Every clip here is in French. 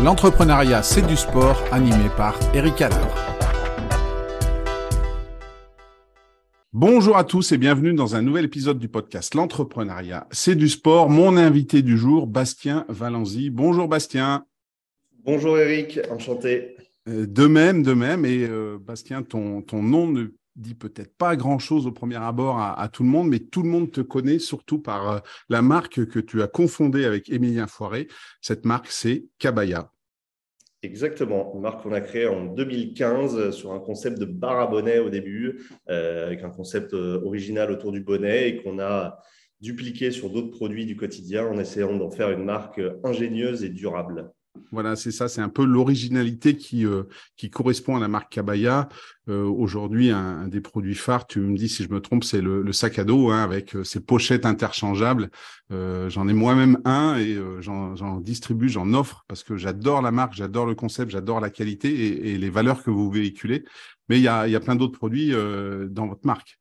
L'entrepreneuriat, c'est du sport, animé par Eric Haller. Bonjour à tous et bienvenue dans un nouvel épisode du podcast L'entrepreneuriat, c'est du sport. Mon invité du jour, Bastien Valenzi. Bonjour Bastien. Bonjour Eric, enchanté. Euh, de même, de même. Et euh, Bastien, ton, ton nom ne dit peut-être pas grand-chose au premier abord à, tout le monde, mais tout le monde te connaît surtout par euh, la marque que tu as confondée avec Émilien Foiré. Cette marque, c'est Cabaya. Exactement, une marque qu'on a créée en 2015 sur un concept de bar à bonnet au début, euh, avec un concept euh, original autour du bonnet et qu'on a dupliqué sur d'autres produits du quotidien en essayant d'en faire une marque ingénieuse et durable. Voilà, c'est ça, c'est un peu l'originalité qui, euh, correspond à la marque Cabaya. Euh, aujourd'hui, un, des produits phares, tu me dis si je me trompe, c'est le, sac à dos hein, avec euh, ses pochettes interchangeables. j'en ai moi-même un et j'en distribue, j'en offre parce que j'adore la marque, j'adore le concept, j'adore la qualité et, les valeurs que vous véhiculez. Mais il y a, plein d'autres produits dans votre marque.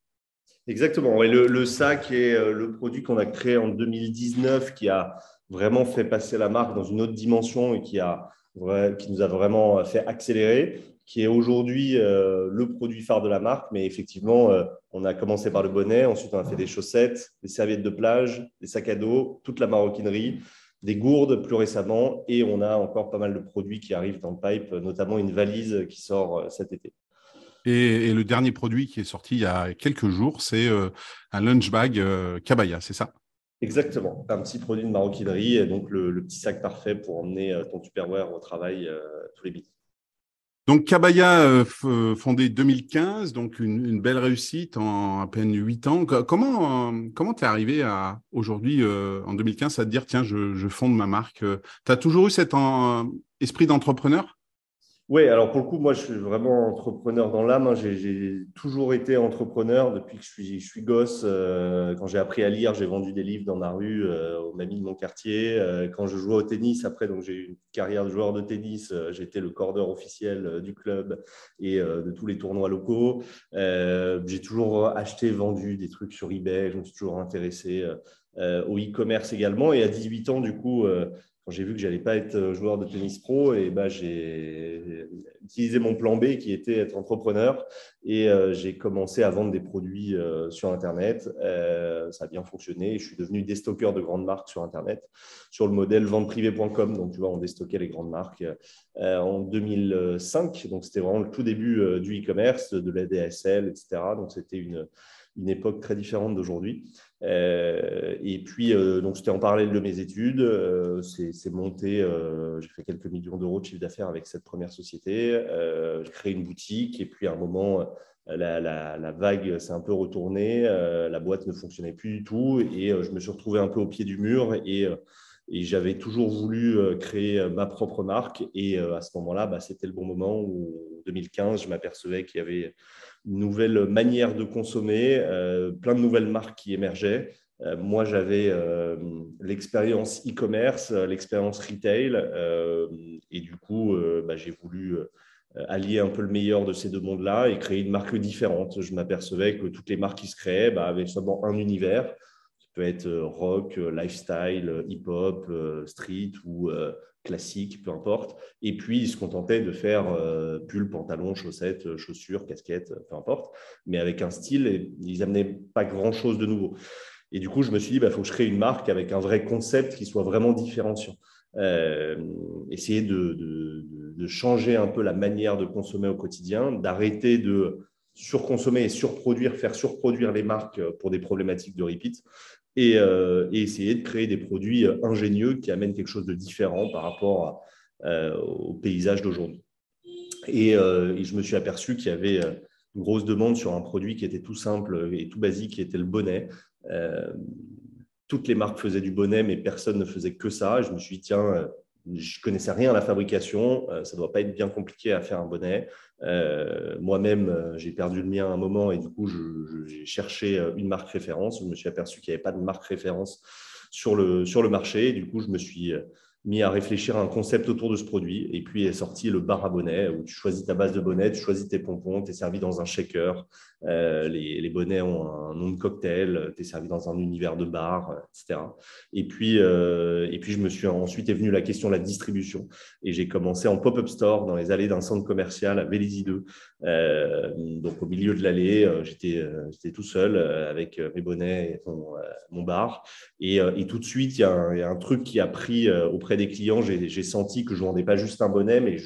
Exactement. Le, le sac est le produit qu'on a créé en 2019 qui a vraiment fait passer la marque dans une autre dimension et qui, a, qui nous a vraiment fait accélérer, qui est aujourd'hui euh, le produit phare de la marque. Mais effectivement, euh, on a commencé par le bonnet, ensuite on a fait des chaussettes, des serviettes de plage, des sacs à dos, toute la maroquinerie, des gourdes plus récemment, et on a encore pas mal de produits qui arrivent dans le pipe, notamment une valise qui sort euh, cet été. Et, le dernier produit qui est sorti il y a quelques jours, c'est un lunch bag Cabaya, c'est ça? Exactement, un petit produit de maroquinerie et donc le, petit sac parfait pour emmener euh, ton Tupperware au travail euh, tous les midis. Donc Cabaya, euh, fondé 2015, donc une, belle réussite en à peine 8 ans. Comment comment t'es arrivé à aujourd'hui en 2015 à te dire tiens je, je fonde ma marque? Tu as toujours eu cet esprit d'entrepreneur? Oui, alors pour le coup, moi, je suis vraiment entrepreneur dans l'âme. Hein. J'ai toujours été entrepreneur depuis que je suis, je suis gosse. Euh, quand j'ai appris à lire, j'ai vendu des livres dans ma rue euh, aux mamies de mon quartier. Euh, quand je jouais au tennis, après, donc j'ai eu une carrière de joueur de tennis. J'étais le cordeur officiel du club et de tous les tournois locaux. j'ai toujours acheté, vendu des trucs sur eBay. Je me suis toujours intéressé au e-commerce également. Et à 18 ans, du coup, quand j'ai vu que j'allais pas être euh, joueur de tennis pro, et bah, j'ai utilisé mon plan B qui était être entrepreneur et euh, j'ai commencé à vendre des produits euh, sur Internet. ça a bien fonctionné je suis devenu déstockeur de grandes marques sur Internet sur le modèle venteprivée.com. Donc, tu vois, on déstockait les grandes marques en 2005. Donc, c'était vraiment le tout début du e-commerce, de la DSL, etc. Donc, c'était une, une époque très différente d'aujourd'hui. Euh, et puis, euh, donc, c'était en parallèle de mes études. Euh, c'est monté, j'ai fait quelques millions d'euros de chiffre d'affaires avec cette première société. j'ai créé une boutique et puis à un moment, la, la, vague s'est un peu retournée. la boîte ne fonctionnait plus du tout et je me suis retrouvé un peu au pied du mur et et j'avais toujours voulu créer ma propre marque. Et à ce moment-là, bah, c'était le bon moment où, en 2015, je m'apercevais qu'il y avait une nouvelle manière de consommer, euh, plein de nouvelles marques qui émergeaient. Euh, moi, j'avais euh, l'expérience e-commerce, l'expérience retail, et du coup, bah, j'ai voulu allier un peu le meilleur de ces deux mondes-là et créer une marque différente. Je m'apercevais que toutes les marques qui se créaient bah, avaient seulement un univers, peut être rock, lifestyle, hip-hop, street ou classique, peu importe. Et puis, ils se contentaient de faire euh, pull, pantalon, chaussettes, euh, chaussures, casquettes, peu importe, mais avec un style, et ils n'amenaient pas grand-chose de nouveau. Et du coup, je me suis dit, il bah, faut que je crée une marque avec un vrai concept qui soit vraiment différenciant. Euh, essayer de, de, changer un peu la manière de consommer au quotidien, d'arrêter de surconsommer et surproduire, faire surproduire les marques pour des problématiques de repeat euh, et, essayer de créer des produits euh, ingénieux qui amènent quelque chose de différent par rapport euh, au paysage d'aujourd'hui. Et, je me suis aperçu qu'il y avait une grosse demande sur un produit qui était tout simple et tout basique, qui était le bonnet. toutes les marques faisaient du bonnet, mais personne ne faisait que ça. je me suis dit, tiens, je connaissais rien à la fabrication, ça ne doit pas être bien compliqué à faire un bonnet. Euh, moi-même, euh, j'ai perdu le mien à un moment et du coup, j'ai cherché euh, une marque référence. Je me suis aperçu qu'il n'y avait pas de marque référence sur le, sur le marché. Du coup, je me suis mis à réfléchir à un concept autour de ce produit. Et puis est sorti le bar à bonnet, où tu choisis ta base de bonnet, tu choisis tes pompons, tu es servi dans un shaker. Euh, les, bonnets ont un nom de cocktail, tu es servi dans un univers de bar, etc. Et puis, euh, et puis je me suis ensuite est venue la question de la distribution. Et j'ai commencé en pop-up store dans les allées d'un centre commercial à Vélizy 2. Euh, donc au milieu de l'allée, j'étais tout seul avec mes bonnets et mon, bar. Et, tout de suite, il y, a il y, a un truc qui a pris auprès des clients, j'ai senti que je vendais pas juste un bonnet, mais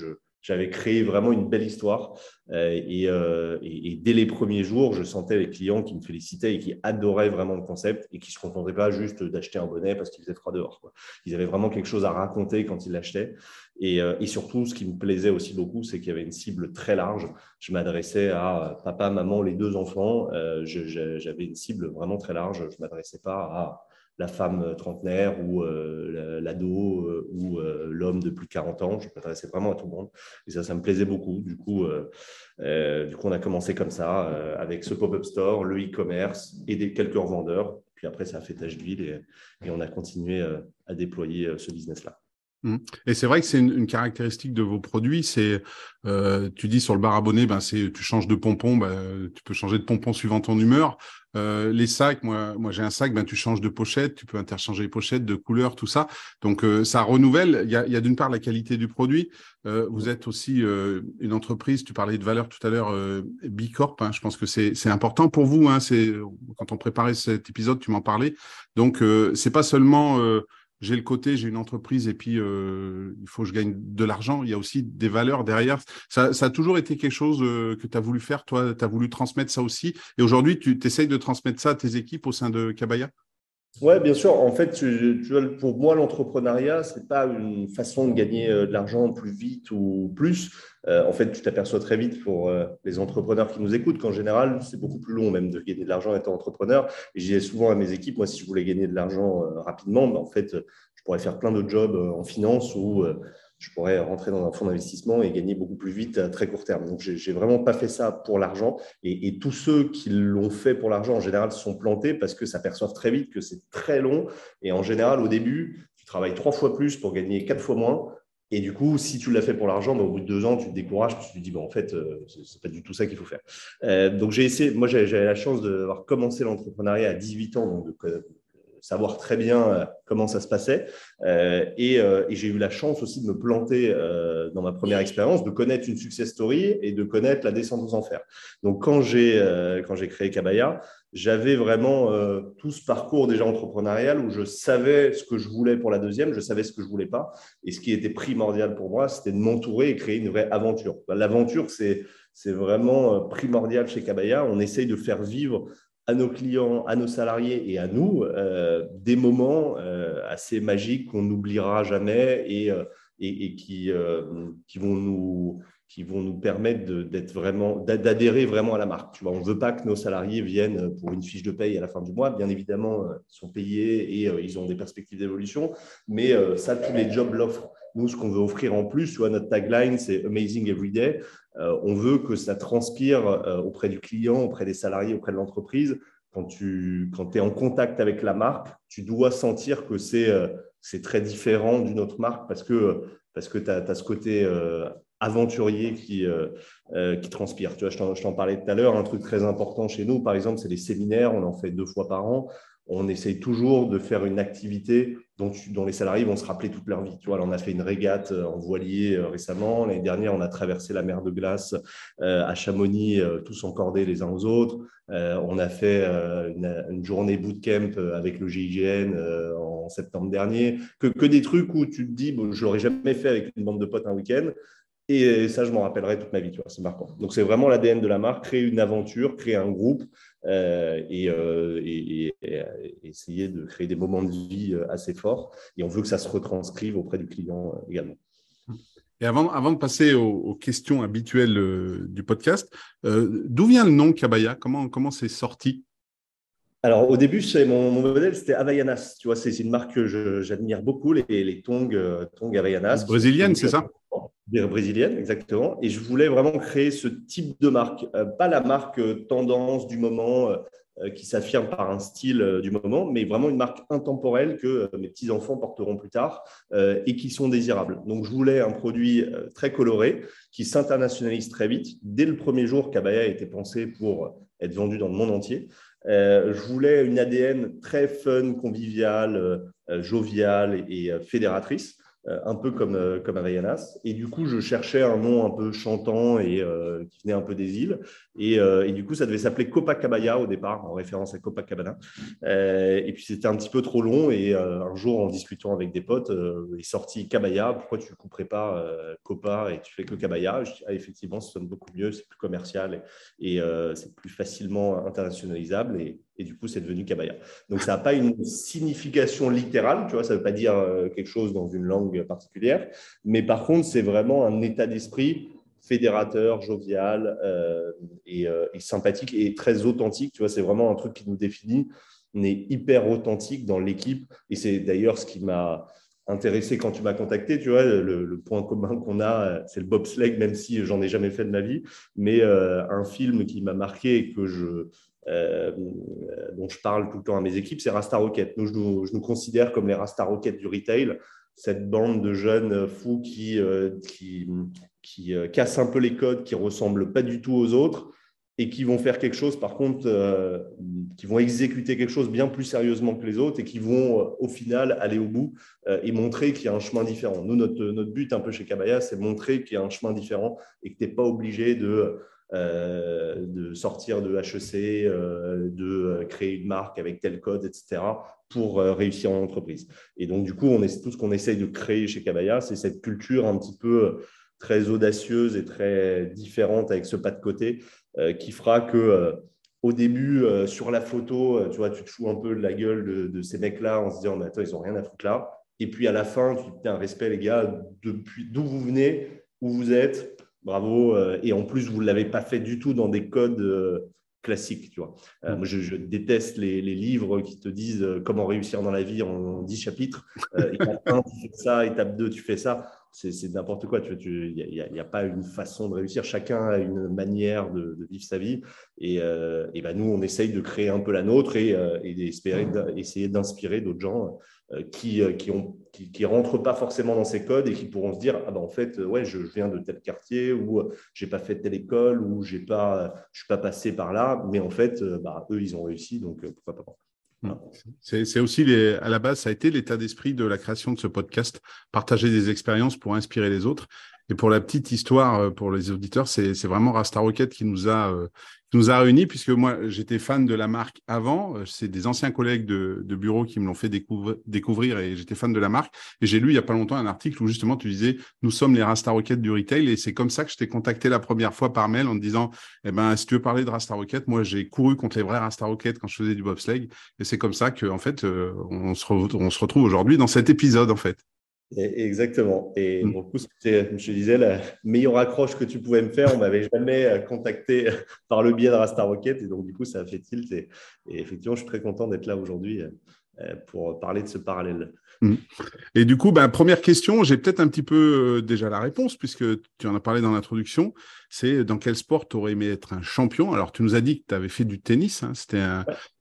j'avais créé vraiment une belle histoire. Euh, euh, et, dès les premiers jours, je sentais les clients qui me félicitaient et qui adoraient vraiment le concept et qui se contentaient pas juste d'acheter un bonnet parce qu'il faisait froid dehors. Ils avaient vraiment quelque chose à raconter quand ils l'achetaient. Et, euh, et, surtout, ce qui me plaisait aussi beaucoup, c'est qu'il y avait une cible très large. Je m'adressais à papa, maman, les deux enfants. J'avais une cible vraiment très large. Je ne m'adressais pas à la femme trentenaire ou euh, l'ado euh, ou euh, l'homme de plus de 40 ans. Je m'adressais vraiment à tout le monde. Et ça, ça me plaisait beaucoup. Du coup, du coup on a commencé comme ça, avec ce pop-up store, le e-commerce et des, quelques revendeurs. Puis après, ça a fait tâche d'huile et, et, on a continué à déployer ce business-là. Mmh. Et c'est vrai que c'est une, caractéristique de vos produits. C'est, euh, tu dis sur le bar abonné, ben c'est, tu changes de pompon, ben, tu peux changer de pompon suivant ton humeur. Euh, les sacs, moi, moi j'ai un sac, ben tu changes de pochette, tu peux interchanger les pochettes, de couleur, tout ça. Donc euh, ça renouvelle. Il y a, y a d'une part la qualité du produit. vous êtes aussi une entreprise. Tu parlais de valeur tout à l'heure, Bicorp. Hein, je pense que c'est, c'est important pour vous. Hein, c'est quand on préparait cet épisode, tu m'en parlais. Donc c'est pas seulement j'ai le côté, j'ai une entreprise et puis euh, il faut que je gagne de l'argent. Il y a aussi des valeurs derrière. Ça, a toujours été quelque chose euh, que tu as voulu faire. Toi, tu as voulu transmettre ça aussi. Et aujourd'hui, tu essayes de transmettre ça à tes équipes au sein de Kabaya oui, bien sûr. En fait, tu, pour moi, l'entrepreneuriat, ce n'est pas une façon de gagner euh, de l'argent plus vite ou plus. en fait, tu t'aperçois très vite pour les entrepreneurs qui nous écoutent qu'en général, c'est beaucoup plus long même de gagner de l'argent étant entrepreneur. Et j'ai souvent à mes équipes, moi, si je voulais gagner de l'argent rapidement, ben, en fait, je pourrais faire plein de jobs en finance ou je pourrais rentrer dans un fonds d'investissement et gagner beaucoup plus vite à très court terme. Donc, je n'ai vraiment pas fait ça pour l'argent. Et, tous ceux qui l'ont fait pour l'argent, en général, se sont plantés parce que s'aperçoivent très vite que c'est très long. Et en général, au début, tu travailles trois fois plus pour gagner quatre fois moins. Et du coup, si tu l'as fait pour l'argent, ben, au bout de deux ans, tu te décourages, tu te dis, bon, en fait, euh, ce n'est pas du tout ça qu'il faut faire. Euh, donc, j'ai essayé, moi, j'avais la chance d'avoir commencé l'entrepreneuriat à 18 ans, donc de, savoir très bien euh, comment ça se passait. Euh, euh, et, j'ai eu la chance aussi de me planter dans ma première expérience, de connaître une success story et de connaître la descente aux enfers. Donc, quand j'ai quand j'ai créé Kabaya, j'avais vraiment tout ce parcours déjà entrepreneurial où je savais ce que je voulais pour la deuxième, je savais ce que je voulais pas. Et ce qui était primordial pour moi, c'était de m'entourer et créer une vraie aventure. L'aventure, c'est c'est vraiment primordial chez Kabaya. On essaye de faire vivre à nos clients, à nos salariés et à nous euh, des moments euh, assez magiques qu'on n'oubliera jamais et, euh, et, qui, qui, vont nous, qui vont nous permettre d'être vraiment, d'adhérer vraiment à la marque. Tu vois, on ne veut pas que nos salariés viennent pour une fiche de paye à la fin du mois. Bien évidemment, ils sont payés et ils ont des perspectives d'évolution, mais ça, tous les jobs l'offrent. Nous, ce qu'on veut offrir en plus, tu vois, notre tagline, c'est Amazing Every Day. Euh, on veut que ça transpire euh, auprès du client, auprès des salariés, auprès de l'entreprise. Quand tu quand es en contact avec la marque, tu dois sentir que c'est euh, très différent d'une autre marque parce que, parce que tu as, ce côté aventurier qui, qui transpire. Tu vois, je t'en parlais tout à l'heure, un truc très important chez nous, par exemple, c'est les séminaires, on en fait deux fois par an on essaye toujours de faire une activité dont, les salariés vont se rappeler toute leur vie. Tu vois, on a fait une régate euh, en voilier euh, récemment. L'année dernière, on a traversé la mer de glace euh, à Chamonix, tous encordés les uns aux autres. on a fait une, journée bootcamp avec le GIGN en septembre dernier. Que, que, des trucs où tu te dis, bon, je l'aurais jamais fait avec une bande de potes un week-end. Et ça, je m'en rappellerai toute ma vie, c'est marquant. Donc, c'est vraiment l'ADN de la marque, créer une aventure, créer un groupe euh, euh, et, essayer de créer des moments de vie euh, assez forts. Et on veut que ça se retranscrive auprès du client également. Et avant, avant de passer aux, questions habituelles du podcast, d'où vient le nom Kabaya Comment comment c'est sorti? Alors, au début, mon, mon modèle, c'était Havaianas. Tu vois, c'est une marque que j'admire beaucoup, les, les tongs, tongs Havaianas. Brésilienne, c'est ça? Brésilienne, exactement. Et je voulais vraiment créer ce type de marque, euh, pas la marque euh, tendance du moment, euh, qui s'affirme par un style du moment, mais vraiment une marque intemporelle que mes petits-enfants porteront plus tard et qui sont désirables. Donc, je voulais un produit très coloré qui s'internationalise très vite. Dès le premier jour, Cabaya a été pensé pour être vendu dans le monde entier. je voulais une ADN très fun, conviviale, joviale et fédératrice. Euh, un peu comme, euh, comme Havaianas. Et du coup, je cherchais un nom un peu chantant et euh, qui venait un peu des îles. Et, et, du coup, ça devait s'appeler Copacabana au départ, en référence à Copacabana. et puis, c'était un petit peu trop long. Et un jour, en discutant avec des potes, est sorti Cabaya. Pourquoi tu ne couperais pas Copa et tu fais que Cabaya? Je dis, ah, effectivement, ça sonne beaucoup mieux, c'est plus commercial et, c'est plus facilement internationalisable. Et, du coup, c'est devenu Cabaya. Donc, ça n'a pas une signification littérale, tu vois, ça ne veut pas dire euh, quelque chose dans une langue particulière, mais par contre, c'est vraiment un état d'esprit fédérateur, jovial euh, euh, et, sympathique et très authentique. Tu vois, c'est vraiment un truc qui nous définit. On est hyper authentique dans l'équipe et c'est d'ailleurs ce qui m'a intéressé quand tu m'as contacté. Tu vois, le, point commun qu'on a, c'est le bobsleigh, même si j'en ai jamais fait de ma vie, mais un film qui m'a marqué et que je euh, dont je parle tout le temps à mes équipes, c'est Rasta Rocket. Nous, je, nous, considère comme les Rasta Rocket du retail, cette bande de jeunes fous qui, euh, qui, qui euh, cassent un peu les codes, qui ressemblent pas du tout aux autres et qui vont faire quelque chose, par contre, qui vont exécuter quelque chose bien plus sérieusement que les autres et qui vont, au final, aller au bout et montrer qu'il y a un chemin différent. Nous, notre, but un peu chez Kabaya, c'est montrer qu'il y a un chemin différent et que tu n'es pas obligé de euh, sortir de HEC, euh, de euh, créer une marque avec tel code, etc., pour réussir en entreprise. Et donc, du coup, tout ce qu'on essaye de créer chez Kabaya, c'est cette culture un petit peu très audacieuse et très différente avec ce pas de côté qui fera que au début, sur la photo, tu vois, tu te fous un peu de la gueule de, ces mecs-là en se disant, mais attends, ils n'ont rien à foutre là. Et puis à la fin, tu te un respect, les gars, depuis d'où vous venez, où vous êtes, bravo. Euh, et en plus, vous ne l'avez pas fait du tout dans des codes euh, classiques. Tu vois. Euh, moi, je, déteste les, livres qui te disent comment réussir dans la vie en 10 chapitres. étape 1, tu fais ça, étape 2, tu fais ça. C'est n'importe quoi. Il n'y a, pas une façon de réussir. Chacun a une manière de, vivre sa vie. Et, et ben, nous, on essaye de créer un peu la nôtre et, et d'espérer, essayer d'inspirer d'autres gens euh, qui euh, qui ont qui, rentrent pas forcément dans ces codes et qui pourront se dire ah ben en fait euh, ouais je, viens de tel quartier ou j'ai pas fait telle école ou j'ai pas je suis pas passé par là mais en fait bah, eux ils ont réussi donc pourquoi pas. C'est aussi les, à la base, ça a été l'état d'esprit de la création de ce podcast, partager des expériences pour inspirer les autres. Et pour la petite histoire, pour les auditeurs, c'est vraiment Rasta Rocket qui nous a nous a réunis, puisque moi, j'étais fan de la marque avant. Euh, c'est des anciens collègues de, bureau qui me l'ont fait découvrir et j'étais fan de la marque. Et j'ai lu il y a pas longtemps un article où justement tu disais, nous sommes les Rasta Rocket du retail. Et c'est comme ça que je t'ai contacté la première fois par mail en te disant, eh ben, si tu veux parler de Rasta Rocket, moi, j'ai couru contre les vrais Rasta Rocket quand je faisais du bobsleigh. Et c'est comme ça que, en fait, euh, on se, on se retrouve aujourd'hui dans cet épisode, en fait. Exactement. Et mm. du coup, je te disais, la meilleure accroche que tu pouvais me faire, on m'avait jamais euh, contacté par le biais de Rasta Rocket. Et donc, du coup, ça a fait tilt. Et, effectivement, je suis très content d'être là aujourd'hui euh, pour parler de ce parallèle. Mm. Et du coup, ben, première question, j'ai peut-être un petit peu euh, déjà la réponse, puisque tu en as parlé dans l'introduction. C'est dans quel sport tu aurais aimé être un champion? Alors, tu nous as dit que tu avais fait du tennis, hein, c'était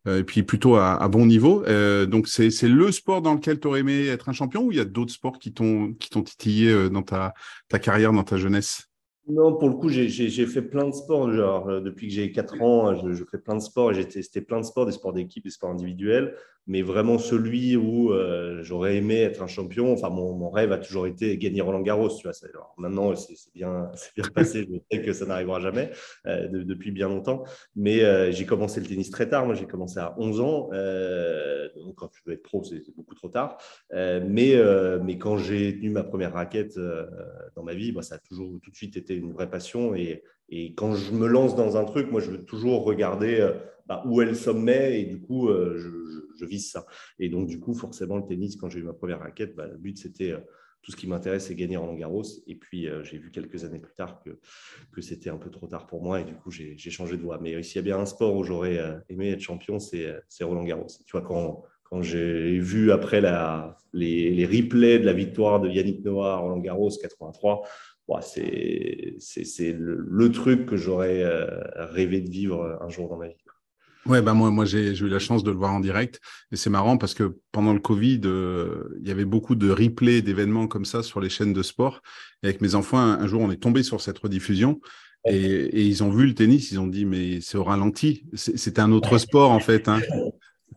euh, et puis plutôt à, bon niveau. Euh, donc, c'est le sport dans lequel tu aurais aimé être un champion ou il y a d'autres sports qui t'ont titillé dans ta, ta carrière, dans ta jeunesse? Non, pour le coup, j'ai fait plein de sports. Genre, depuis que j'ai 4 ans, je, je, fais plein de sports testé plein de sports, des sports d'équipe, des sports individuels mais vraiment celui où euh, j'aurais aimé être un champion. Enfin, mon, rêve a toujours été gagner Roland Garros. Tu vois. Alors, maintenant, c'est bien, bien passé. je sais que ça n'arrivera jamais euh, depuis bien longtemps. Mais euh, j'ai commencé le tennis très tard. Moi, j'ai commencé à 11 ans. donc, quand tu veux être pro, c'est beaucoup trop tard. mais, mais quand j'ai tenu ma première raquette dans ma vie, bah, ça a toujours tout de suite été une vraie passion. Et, et quand je me lance dans un truc, moi, je veux toujours regarder bah, où est le sommet et du coup, je, vise ça. Et donc, du coup, forcément, le tennis, quand j'ai eu ma première raquette, bah, le but, c'était euh, tout ce qui m'intéresse, c'est gagner Roland Garros. Et puis, euh, j'ai vu quelques années plus tard que, que c'était un peu trop tard pour moi et du coup, j'ai changé de voie. Mais s'il y a bien un sport où j'aurais aimé être champion, c'est Roland Garros. Tu vois, quand, quand j'ai vu après les, replays de la victoire de Yannick Noah à Roland Garros 83, c'est le, truc que j'aurais rêvé de vivre un jour dans ma vie. Ouais, bah moi, moi j'ai eu la chance de le voir en direct et c'est marrant parce que pendant le Covid, euh, il y avait beaucoup de replays d'événements comme ça sur les chaînes de sport. Et avec mes enfants, un, jour, on est tombé sur cette rediffusion et, et, ils ont vu le tennis, ils ont dit mais c'est au ralenti, c'était un autre sport en fait. Hein.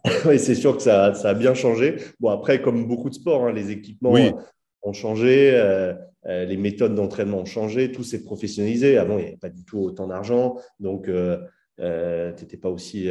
oui, c'est sûr que ça, ça, a bien changé. Bon après, comme beaucoup de sports, hein, les équipements ont changé. Euh, euh, les méthodes d'entraînement ont changé, tout s'est professionnalisé. Avant, il n'y avait pas du tout autant d'argent. Donc, euh, euh, tu n'étais pas aussi,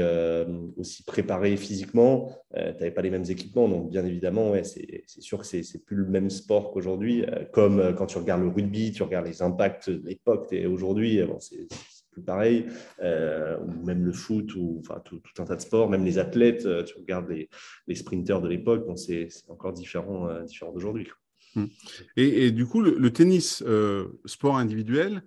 aussi préparé physiquement, tu n'avais pas les mêmes équipements. Donc, bien évidemment, ouais, c'est sûr que ce n'est plus le même sport qu'aujourd'hui. comme quand tu regardes le rugby, tu regardes les impacts de l'époque et aujourd'hui, c'est plus pareil. ou même le foot, ou enfin, tout, un tas de sports, même les athlètes, tu regardes les, les sprinteurs de l'époque, c'est encore différent, différent d'aujourd'hui. Mmh. Et, du coup, le, tennis, euh, sport individuel,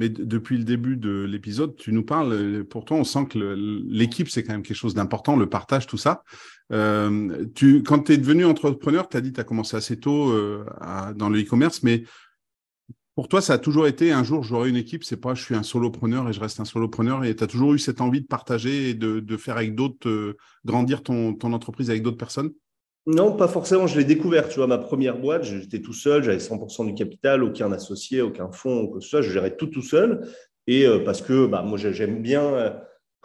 mais depuis le début de l'épisode, tu nous parles, euh, pourtant on sent que l'équipe, c'est quand même quelque chose d'important, le partage, tout ça. Euh, quand tu es devenu entrepreneur, tu as dit que tu as commencé assez tôt dans le e-commerce, mais pour toi, ça a toujours été un jour, j'aurai une équipe, c'est pas je suis un solopreneur et je reste un solopreneur, et tu as toujours eu cette envie de partager et de, faire avec d'autres, grandir ton entreprise avec d'autres personnes? Non, pas forcément. Je l'ai découvert. Tu vois, ma première boîte, j'étais tout seul, j'avais 100% du capital, aucun associé, aucun fonds, que ce soit. Je gérais tout tout seul. Et euh, parce que bah, moi, j'aime bien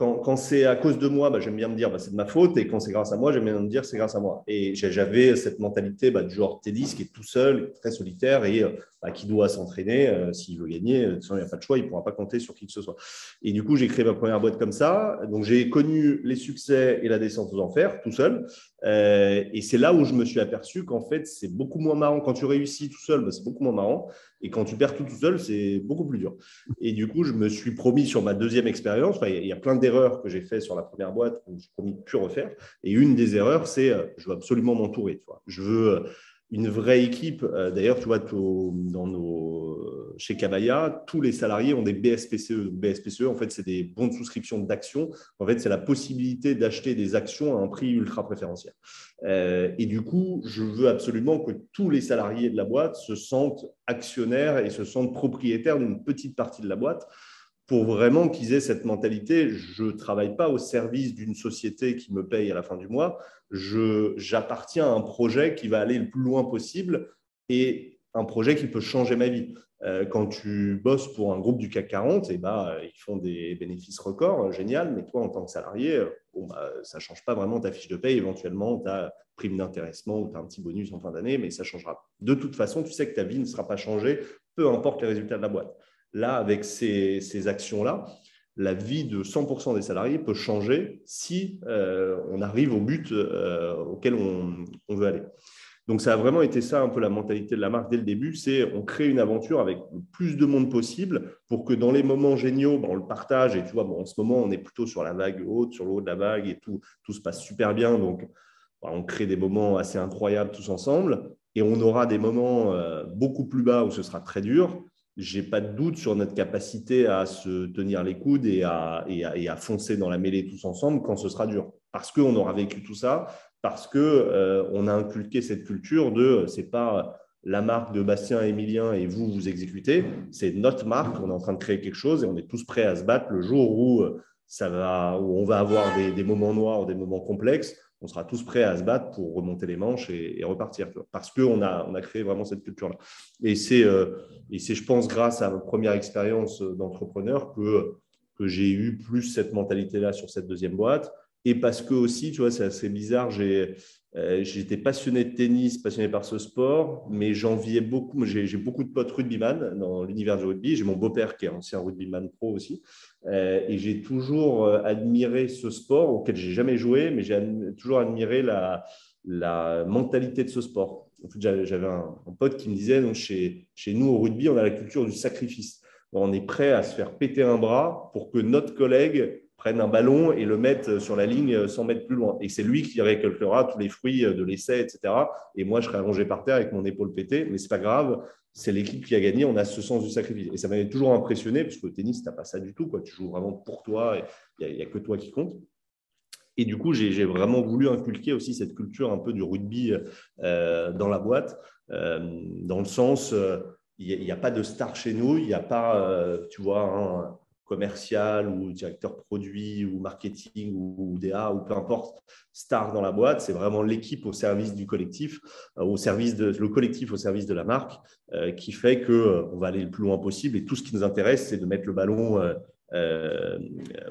euh, quand, c'est à cause de moi, bah, j'aime bien me dire bah, c'est de ma faute. Et quand c'est grâce à moi, j'aime bien me dire c'est grâce à moi. Et j'avais cette mentalité bah, du genre tennis qui est tout seul, très solitaire et euh, bah, qui doit s'entraîner. Euh, s'il veut gagner, euh, il n'y a pas de choix, il ne pourra pas compter sur qui que ce soit. Et du coup, j'ai créé ma première boîte comme ça. Donc, j'ai connu les succès et la descente aux enfers tout seul. et c'est là où je me suis aperçu qu'en fait, c'est beaucoup moins marrant. Quand tu réussis tout seul, c'est beaucoup moins marrant. Et quand tu perds tout tout seul, c'est beaucoup plus dur. Et du coup, je me suis promis sur ma deuxième expérience, il y a plein d'erreurs que j'ai fait sur la première boîte, où je me suis promis de plus refaire. Et une des erreurs, c'est euh, je veux absolument m'entourer. Je veux euh, une vraie équipe. Euh, d'ailleurs, tu vois, dans nos, chez Cabaya, tous les salariés ont des BSPCE. BSPCE, en fait, c'est des bons de souscription d'actions. En fait, c'est la possibilité d'acheter des actions à un prix ultra préférentiel. Euh, et du coup, je veux absolument que tous les salariés de la boîte se sentent actionnaires et se sentent propriétaires d'une petite partie de la boîte pour vraiment qu'ils aient cette mentalité, je ne travaille pas au service d'une société qui me paye à la fin du mois, j'appartiens à un projet qui va aller le plus loin possible et un projet qui peut changer ma vie. Euh, quand tu bosses pour un groupe du CAC 40, et bah, ils font des bénéfices records, génial, mais toi, en tant que salarié, bah, ça ne change pas vraiment ta fiche de paye. Éventuellement, tu as prime d'intéressement ou tu as petit bonus en fin d'année, mais ça changera. De toute façon, tu sais que ta vie ne sera pas changée, peu importe les résultats de la boîte. Là, avec ces, actions-là, la vie de 100% des salariés peut changer si euh, on arrive au but euh, auquel on, veut aller. Donc, ça a vraiment été ça un peu la mentalité de la marque dès le début, c'est on crée une aventure avec le plus de monde possible pour que dans les moments géniaux, ben, on le partage. Et tu vois, bon, en ce moment, on est plutôt sur la vague haute, sur le haut de la vague et tout, tout se passe super bien. Donc, ben, on crée des moments assez incroyables tous ensemble. Et on aura des moments euh, beaucoup plus bas où ce sera très dur j'ai pas de doute sur notre capacité à se tenir les coudes et à, et à, foncer dans la mêlée tous ensemble quand ce sera dur. Parce qu'on aura vécu tout ça, parce qu'on euh, on a inculqué cette culture de c'est pas la marque de Bastien et Emilien et vous, vous exécutez, c'est notre marque, on est en train de créer quelque chose et on est tous prêts à se battre le jour où, ça va, où on va avoir des, des moments noirs, des moments complexes on sera tous prêts à se battre pour remonter les manches et, repartir. Parce qu'on a, on a créé vraiment cette culture-là. Et c'est, euh, c'est, je pense, grâce à ma première expérience d'entrepreneur que, que j'ai eu plus cette mentalité-là sur cette deuxième boîte. Et parce que aussi, tu vois, c'est assez bizarre, j'ai, euh, j'étais passionné de tennis, passionné par ce sport, mais j'enviais beaucoup. J'ai beaucoup de potes rugbyman dans l'univers du rugby. J'ai mon beau-père qui est ancien rugbyman pro aussi. Euh, et j'ai toujours euh, admiré ce sport auquel j'ai jamais joué, mais j'ai toujours admiré la, mentalité de ce sport. En fait, j'avais un, pote qui me disait donc chez nous au rugby, on a la culture du sacrifice. On est prêt à se faire péter un bras pour que notre collègue prenne un ballon et le mette sur la ligne 100 mètres plus loin. Et c'est lui qui récoltera tous les fruits de l'essai, etc. Et moi, je serai allongé par terre avec mon épaule pétée, mais c'est pas grave. C'est l'équipe qui a gagné. On a ce sens du sacrifice. Et ça m'avait toujours impressionné, parce que le tennis, tu n'as pas ça du tout. Quoi. Tu joues vraiment pour toi. Il n'y a, que toi qui compte. Et du coup, j'ai vraiment voulu inculquer aussi cette culture un peu du rugby euh, dans la boîte, euh, dans le sens, euh, il n'y a, pas de star chez nous, il n'y a pas, tu vois, commercial ou directeur produit ou marketing ou, DA ou peu importe, star dans la boîte. C'est vraiment l'équipe au service du collectif, euh, au service de, le collectif au service de la marque euh, qui fait qu'on euh, on va aller le plus loin possible. Et tout ce qui nous intéresse, c'est de mettre le ballon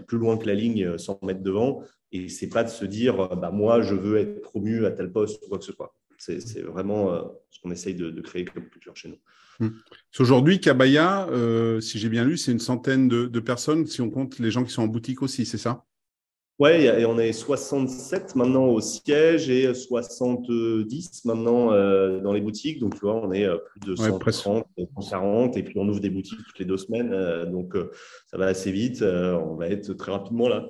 plus loin que la ligne, sans mettre devant. Et c'est pas de se dire, bah, moi, je veux être promu à tel poste ou quoi que ce soit. C'est vraiment ce qu'on essaye de, de créer comme culture chez nous. Hmm. Aujourd'hui, Cabaya, euh, si j'ai bien lu, c'est une centaine de, personnes, si on compte les gens qui sont en boutique aussi, c'est ça? Oui, et on est 67 maintenant au siège et 70 maintenant euh, dans les boutiques. Donc, tu vois, on est euh, plus de 130, 140, et puis on ouvre des boutiques toutes les deux semaines. donc, ça va assez vite. on va être très rapidement là,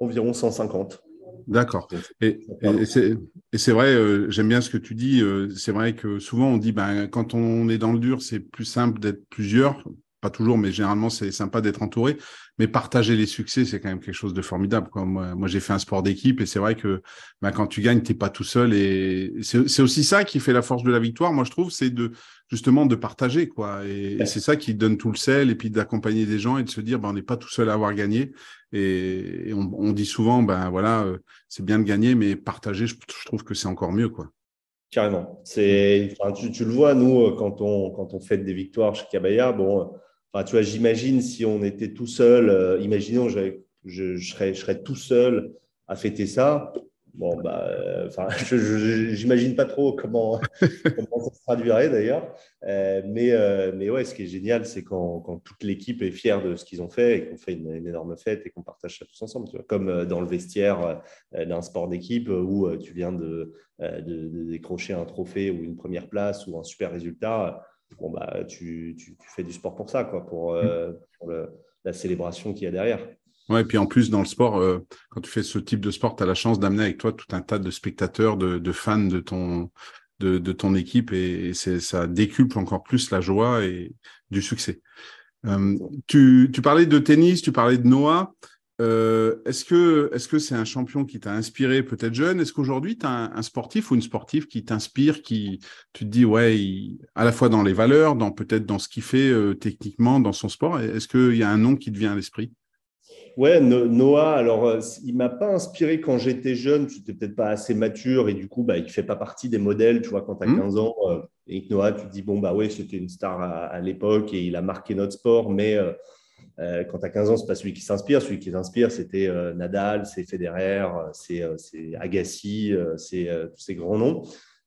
environ 150. D'accord. Et, c'est vrai, euh, j'aime bien ce que tu dis. Euh, c'est vrai que souvent on dit, ben, quand on est dans le dur, c'est plus simple d'être plusieurs. Pas toujours, mais généralement c'est sympa d'être entouré. Mais partager les succès, c'est quand même quelque chose de formidable. Quoi. Moi, j'ai fait un sport d'équipe et c'est vrai que ben, quand tu gagnes, tu n'es pas tout seul. Et c'est aussi ça qui fait la force de la victoire, moi je trouve, c'est de justement de partager. quoi. Et, c'est ça qui donne tout le sel et puis d'accompagner des gens et de se dire, ben, on n'est pas tout seul à avoir gagné. Et, on, dit souvent, ben voilà, euh, c'est bien de gagner, mais partager, je, trouve que c'est encore mieux. quoi. Carrément. C'est, enfin, tu, tu, le vois, nous, euh, quand on, quand on fête des victoires chez Cabaya, bon, enfin, tu vois, j'imagine si on était tout seul, euh, imaginons, je, je, serais, je serais tout seul à fêter ça. Bon, bah, euh, enfin, j'imagine pas trop comment, comment, ça se traduirait d'ailleurs. Euh, mais, euh, mais ouais, ce qui est génial, c'est quand, quand, toute l'équipe est fière de ce qu'ils ont fait et qu'on fait une, énorme fête et qu'on partage ça tous ensemble. Tu vois. Comme dans le vestiaire d'un sport d'équipe où tu viens de, de, décrocher un trophée ou une première place ou un super résultat. Bon, bah, tu, tu, fais du sport pour ça, quoi, pour, pour la célébration qu'il y a derrière. Ouais, et puis en plus, dans le sport, euh, quand tu fais ce type de sport, tu as la chance d'amener avec toi tout un tas de spectateurs, de, fans de ton, de, ton équipe et, ça décuple encore plus la joie et du succès. Euh, tu, tu, parlais de tennis, tu parlais de Noah. Euh, est-ce que est-ce que c'est un champion qui t'a inspiré peut-être jeune? Est-ce qu'aujourd'hui tu as un, sportif ou une sportive qui t'inspire, qui tu te dis ouais, à la fois dans les valeurs, dans peut-être dans ce qu'il fait techniquement dans son sport, est-ce qu'il y a un nom qui te vient à l'esprit? Ouais, Noah, alors euh, il m'a pas inspiré quand j'étais jeune, j'étais peut-être pas assez mature et du coup, bah, il fait pas partie des modèles, tu vois, quand tu as 15 ans. Euh, et Noah, tu te dis, bon, bah oui, c'était une star à, l'époque et il a marqué notre sport, mais euh, quand tu as 15 ans, c'est pas celui qui s'inspire. Celui qui s'inspire, c'était Nadal, c'est Federer, c'est Agassi, c'est tous ces grands noms.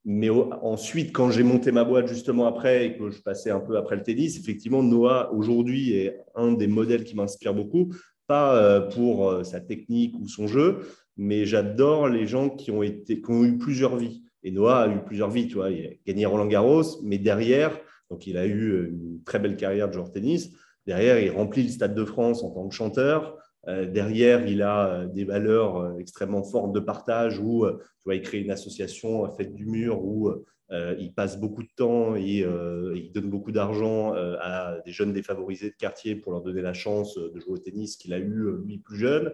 Mais ensuite, quand j'ai monté ma boîte justement après et que je passais un peu après le tennis, effectivement, Noah aujourd'hui est un des modèles qui m'inspire beaucoup pas euh, pour euh, sa technique ou son jeu, mais j'adore les gens qui ont, été, qui ont eu plusieurs vies. Et Noah a eu plusieurs vies, tu vois. Il a gagné Roland Garros, mais derrière, donc il a eu une très belle carrière de joueur de tennis. Derrière, il remplit le Stade de France en tant que chanteur. Derrière, il a des valeurs extrêmement fortes de partage où tu vois, il crée une association Fête du Mur où euh, il passe beaucoup de temps et euh, il donne beaucoup d'argent euh, à des jeunes défavorisés de quartier pour leur donner la chance de jouer au tennis qu'il a eu lui plus jeune.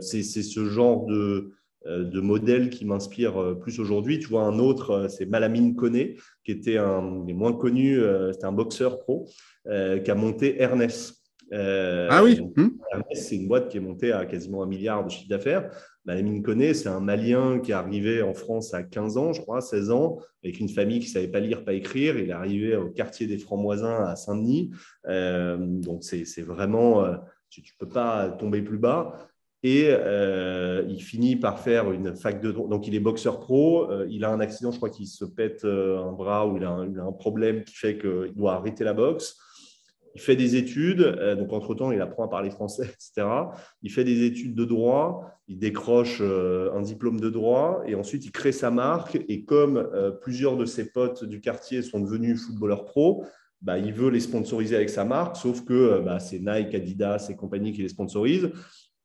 c'est ce genre de, de modèle qui m'inspire plus aujourd'hui. Tu vois, un autre, c'est Malamine Koné, qui était un des moins connus, c'était un boxeur pro, qui a monté Ernest. Ah oui. Ernest, c'est une boîte qui est montée à quasiment un milliard de chiffre d'affaires. Lamine Koné, c'est un Malien qui est arrivé en France à 15 ans, je crois, 16 ans, avec une famille qui ne savait pas lire, pas écrire. Il est arrivé au quartier des Francs-Moisins à Saint-Denis. Euh, donc, c'est vraiment, euh, tu ne peux pas tomber plus bas. Et euh, il finit par faire une fac de droit. Donc, il est boxeur pro. il a un accident, je crois qu'il se pète un bras ou il a il a un problème qui fait qu'il doit arrêter la boxe il fait des études, euh, donc entre-temps, il apprend à parler français, etc. Il fait des études de droit, il décroche euh, un diplôme de droit et ensuite il crée sa marque. Et comme euh, plusieurs de ses potes du quartier sont devenus footballeurs pro, bah, il veut les sponsoriser avec sa marque, sauf que bah, c'est Nike, Adidas et compagnie qui les sponsorisent.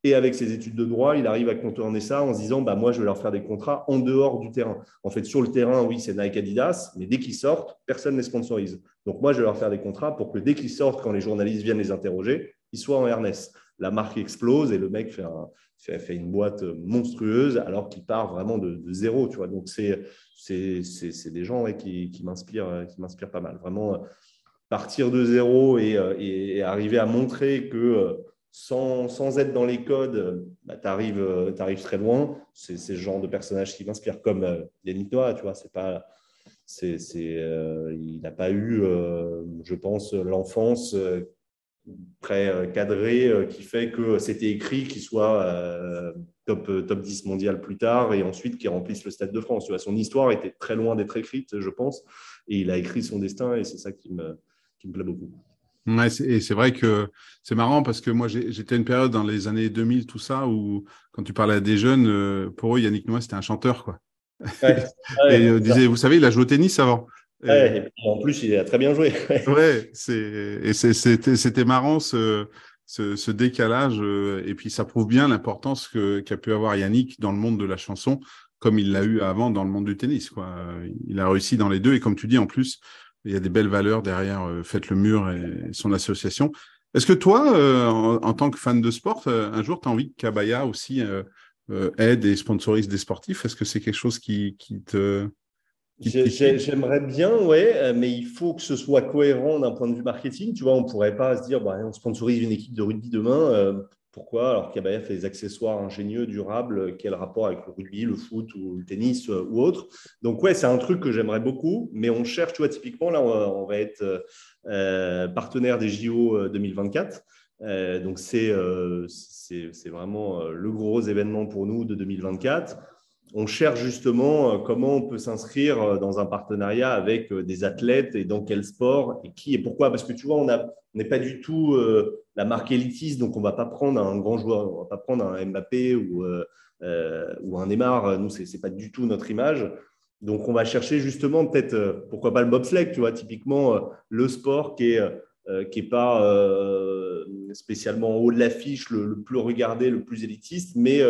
Et avec ses études de droit, il arrive à contourner ça en se disant bah, Moi, je vais leur faire des contrats en dehors du terrain. En fait, sur le terrain, oui, c'est Nike Adidas, mais dès qu'ils sortent, personne ne les sponsorise. Donc, moi, je vais leur faire des contrats pour que dès qu'ils sortent, quand les journalistes viennent les interroger, ils soient en Ernest. La marque explose et le mec fait, une boîte monstrueuse alors qu'il part vraiment de, zéro. Tu vois Donc, c'est des gens qui, qui m'inspirent pas mal. Vraiment, partir de zéro et, euh, et, arriver à montrer que euh, sans, sans, être dans les codes, bah, tu arrives, arrives, très loin. C'est ce genre de personnage qui m'inspire, comme Yannick Noah, tu vois. C'est pas, c'est, il n'a pas eu, je pense, l'enfance très cadrée qui fait que c'était écrit qu'il soit top, top 10 mondial plus tard et ensuite qu'il remplisse le Stade de France. Tu vois, son histoire était très loin d'être écrite, je pense, et il a écrit son destin et c'est ça qui me, qui me plaît beaucoup. Ouais, et c'est vrai que c'est marrant parce que moi j'étais une période dans les années 2000 tout ça où quand tu parlais à des jeunes euh, pour eux Yannick Noah c'était un chanteur quoi. Ouais, et euh, disait vous savez il a joué au tennis avant. et en plus il a très bien joué. ouais, c'était marrant ce, ce, ce décalage euh, et puis ça prouve bien l'importance qu'a pu avoir Yannick dans le monde de la chanson comme il l'a eu avant dans le monde du tennis quoi. Il a réussi dans les deux et comme tu dis en plus il y a des belles valeurs derrière euh, Faites le mur et son association. Est-ce que toi, euh, en, tant que fan de sport, euh, un jour, tu as envie que Kabaya aussi aide et sponsorise des sportifs? Est-ce que c'est quelque chose qui, te... J'aimerais bien, ouais, mais il faut que ce soit cohérent d'un point de vue marketing. Tu vois, on ne pourrait pas se dire, bah, on sponsorise une équipe de rugby demain. Pourquoi Alors qu'Abaya fait des accessoires ingénieux, durables, quel rapport avec le rugby, le foot ou le tennis euh, ou autre? Donc ouais, c'est un truc que j'aimerais beaucoup, mais on cherche, tu vois, typiquement, là, on va, être euh, partenaire des JO 2024. Euh, donc c'est vraiment le gros événement pour nous de 2024 on cherche justement comment on peut s'inscrire dans un partenariat avec des athlètes et dans quel sport et qui et pourquoi? Parce que tu vois, on n'est pas du tout la marque élitiste, donc on va pas prendre un grand joueur, on va pas prendre un Mbappé ou, euh, euh, ou un Neymar. Nous, ce n'est pas du tout notre image. Donc, on va chercher justement peut-être, euh, pourquoi pas le bobsleigh, tu vois, typiquement le sport qui est qui n'est pas spécialement en haut de l'affiche, le, plus regardé, le plus élitiste, mais,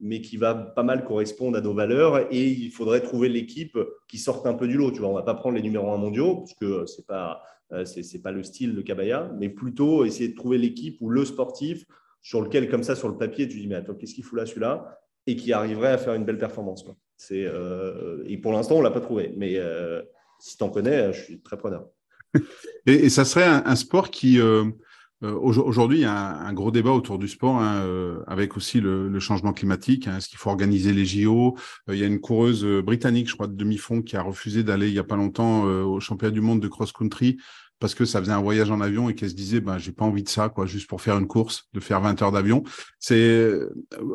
mais qui va pas mal correspondre à nos valeurs. Et il faudrait trouver l'équipe qui sorte un peu du lot. Tu vois, on va pas prendre les numéros 1 mondiaux, parce que ce pas, ce n'est pas le style de Cabaya, mais plutôt essayer de trouver l'équipe ou le sportif sur lequel, comme ça, sur le papier, tu dis, mais attends, qu'est-ce qu'il fout là, celui-là? Et qui arriverait à faire une belle performance. C'est, euh, et pour l'instant, on ne l'a pas trouvé. Mais euh, si tu en connais, je suis très preneur. et, ça serait un, sport qui, aujourd'hui, il y a un, gros débat autour du sport, hein, avec aussi le, changement climatique. Hein. Est-ce qu'il faut organiser les JO Il y a une coureuse britannique, je crois, de demi-fond, qui a refusé d'aller il n'y a pas longtemps au championnat du monde de cross-country parce que ça faisait un voyage en avion et qu'elle se disait ben j'ai pas envie de ça quoi juste pour faire une course de faire 20 heures d'avion. C'est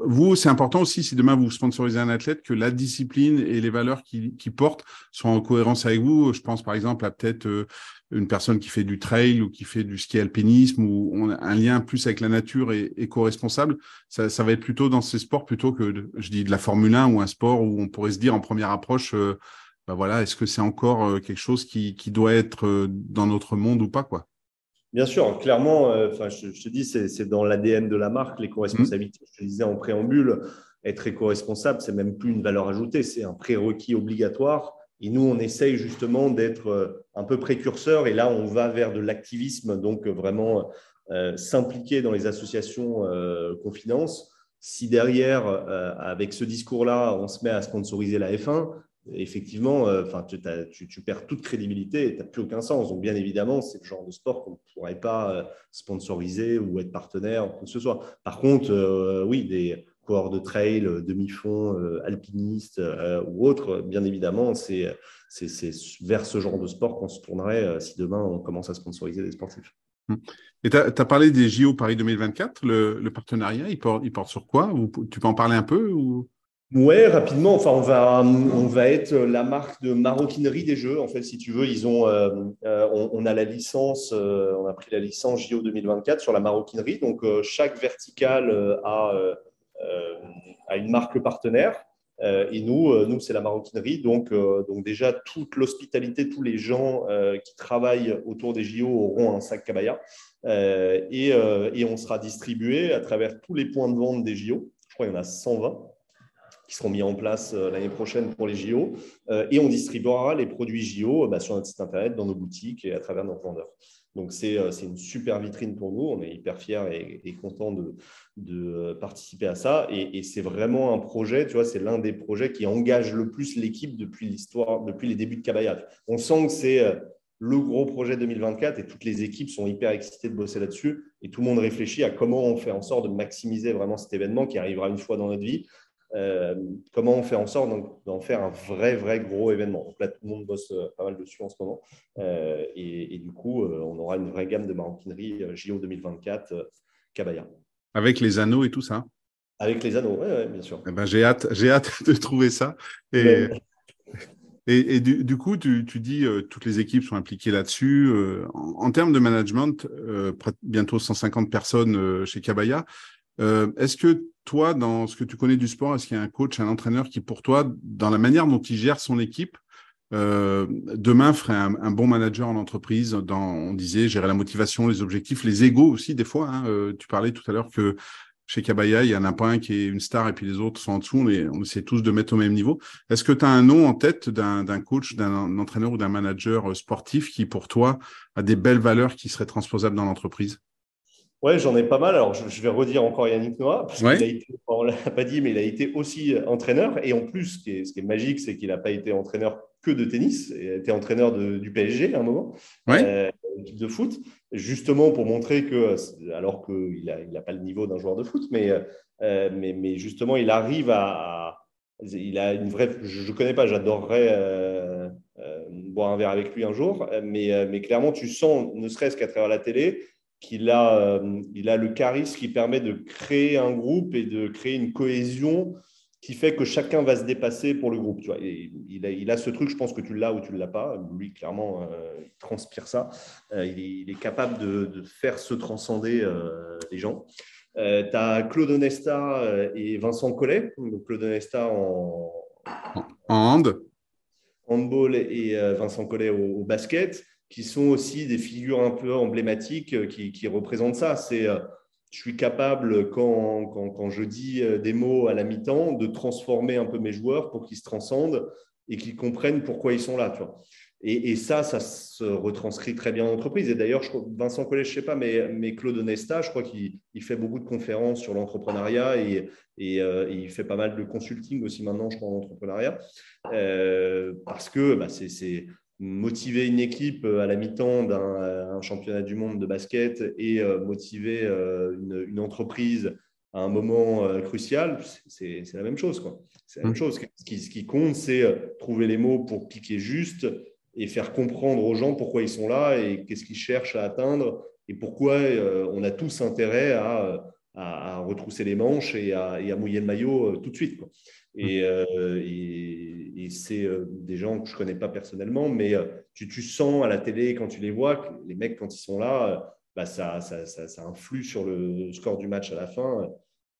vous c'est important aussi si demain vous sponsorisez un athlète que la discipline et les valeurs qu'il qui porte soient en cohérence avec vous. Je pense par exemple à peut-être euh, une personne qui fait du trail ou qui fait du ski alpinisme ou un lien plus avec la nature et éco-responsable ça, ça va être plutôt dans ces sports plutôt que je dis de la Formule 1 ou un sport où on pourrait se dire en première approche euh, bah voilà, est-ce que c'est encore euh, quelque chose qui, doit être euh, dans notre monde ou pas quoi? Bien sûr, clairement, euh, je, te dis, c'est dans l'ADN de la marque, l'éco-responsabilité. Mmh. Je te disais en préambule, être éco-responsable, c'est même plus une valeur ajoutée, c'est un prérequis obligatoire. Et nous, on essaye justement d'être un peu précurseur. Et là, on va vers de l'activisme, donc vraiment s'impliquer dans les associations qu'on finance. Si derrière, avec ce discours-là, on se met à sponsoriser la F1, effectivement, euh, enfin, tu, perds toute crédibilité et tu n'as plus aucun sens. Donc, bien évidemment, c'est le genre de sport qu'on ne pourrait pas euh, sponsoriser ou être partenaire, ou quoi que ce soit. Par contre, euh, oui, des coureurs de trail, demi-fond, alpinistes ou autres, bien évidemment, c'est vers ce genre de sport qu'on se tournerait si demain on commence à sponsoriser des sportifs. Hum. Et tu as, parlé des JO Paris 2024, le, partenariat, il porte, sur quoi? Tu peux en parler un peu. Ouais, rapidement. Enfin, on va, on va être la marque de maroquinerie des jeux. En fait, si tu veux, ils ont, euh, euh, on, a la licence, euh, on a pris la licence JO 2024 sur la maroquinerie. Donc, chaque verticale a, a, une marque partenaire. et nous, nous c'est la maroquinerie. Donc, donc déjà, toute l'hospitalité, tous les gens qui travaillent autour des JO auront un sac cabaya. Et, et on sera distribué à travers tous les points de vente des JO. Je crois qu'il y en a 120 qui seront mis en place euh, l'année prochaine pour les JO. Euh, et on distribuera les produits JO bah, sur notre site internet, dans nos boutiques et à travers nos vendeurs. Donc, c'est euh, une super vitrine pour nous. On est hyper fiers et, et contents de, de, participer à ça. Et, c'est vraiment un projet, tu vois, c'est l'un des projets qui engage le plus l'équipe depuis l'histoire, depuis les débuts de Cabaya. On sent que c'est le gros projet 2024 et toutes les équipes sont hyper excitées de bosser là-dessus et tout le monde réfléchit à comment on fait en sorte de maximiser vraiment cet événement qui arrivera une fois dans notre vie. Euh, comment on fait en sorte d'en faire un vrai, vrai gros événement? Donc là, tout le monde bosse euh, pas mal dessus en ce moment. Euh, et, du coup, on aura une vraie gamme de maroquinerie JO 2024 Cabaya. Avec les anneaux et tout ça? Avec les anneaux, oui, bien sûr. Eh ben, j'ai hâte, hâte de trouver ça. Et, et, du, coup, tu, dis euh, toutes les équipes sont impliquées là-dessus. Euh, en, termes de management, euh, bientôt 150 personnes chez Cabaya. Est-ce que toi, dans ce que tu connais du sport, est-ce qu'il y a un coach, un entraîneur qui, pour toi, dans la manière dont il gère son équipe, demain ferait un, bon manager en entreprise dans, on disait, gérer la motivation, les objectifs, les égaux aussi, des fois. Hein, tu parlais tout à l'heure que chez Kabaya, il y en a pas un qui est une star et puis les autres sont en dessous. On, on essaie tous de mettre au même niveau. Est-ce que tu as un nom en tête d'un coach, d'un entraîneur ou d'un manager sportif qui, pour toi, a des belles valeurs qui seraient transposables dans l'entreprise? Ouais, j'en ai pas mal. Alors, je, vais redire encore Yannick Noah, parce qu'il a été, on l'a pas dit, mais il a été aussi entraîneur. Et en plus, ce qui est, ce qui est magique, c'est qu'il n'a pas été entraîneur que de tennis. Il a été entraîneur du PSG à un moment, ouais. euh, de foot, justement pour montrer que, alors qu'il n'a il a pas le niveau d'un joueur de foot, mais, euh, mais, mais, justement, il arrive à, il a une vraie. Je ne connais pas, j'adorerais euh, euh, boire un verre avec lui un jour, mais, mais clairement, tu sens, ne serait-ce qu'à travers la télé, qu'il a, euh, il a le charisme qui permet de créer un groupe et de créer une cohésion qui fait que chacun va se dépasser pour le groupe. Tu vois. il, a, il, a, ce truc, je pense que tu l'as ou tu ne l'as pas. Lui, clairement, euh, il transpire ça. Euh, il, est, capable de, faire se transcender les gens. tu as Claude Onesta et Vincent Collet. Donc, Claude Onesta en, en hand. handball et Vincent Collet au basket qui sont aussi des figures un peu emblématiques euh, qui, représentent ça. C'est euh, je suis capable, quand, quand, je dis euh, des mots à la mi-temps, de transformer un peu mes joueurs pour qu'ils se transcendent et qu'ils comprennent pourquoi ils sont là. Et, ça, ça se retranscrit très bien en entreprise. Et d'ailleurs, Vincent Collet, je ne sais pas, mais, mais Claude Nesta, je crois qu'il fait beaucoup de conférences sur l'entrepreneuriat et, et, il fait pas mal de consulting aussi maintenant, je crois, en entrepreneuriat. parce que bah, c'est motiver une équipe euh, à la mi-temps d'un euh, championnat du monde de basket et euh, motiver une, entreprise à un moment crucial, c'est la même chose. C'est la même mmh. chose. Ce qui, ce qui compte, c'est trouver les mots pour piquer juste et faire comprendre aux gens pourquoi ils sont là et qu'est-ce qu'ils cherchent à atteindre et pourquoi on a tous intérêt à, à, retrousser les manches et à, et à, mouiller le maillot tout de suite. Quoi. Et, et, c'est euh, des gens que je connais pas personnellement, mais euh, tu, tu, sens à la télé, quand tu les vois, que les mecs, quand ils sont là, bah, ça, ça, ça, influe sur le score du match à la fin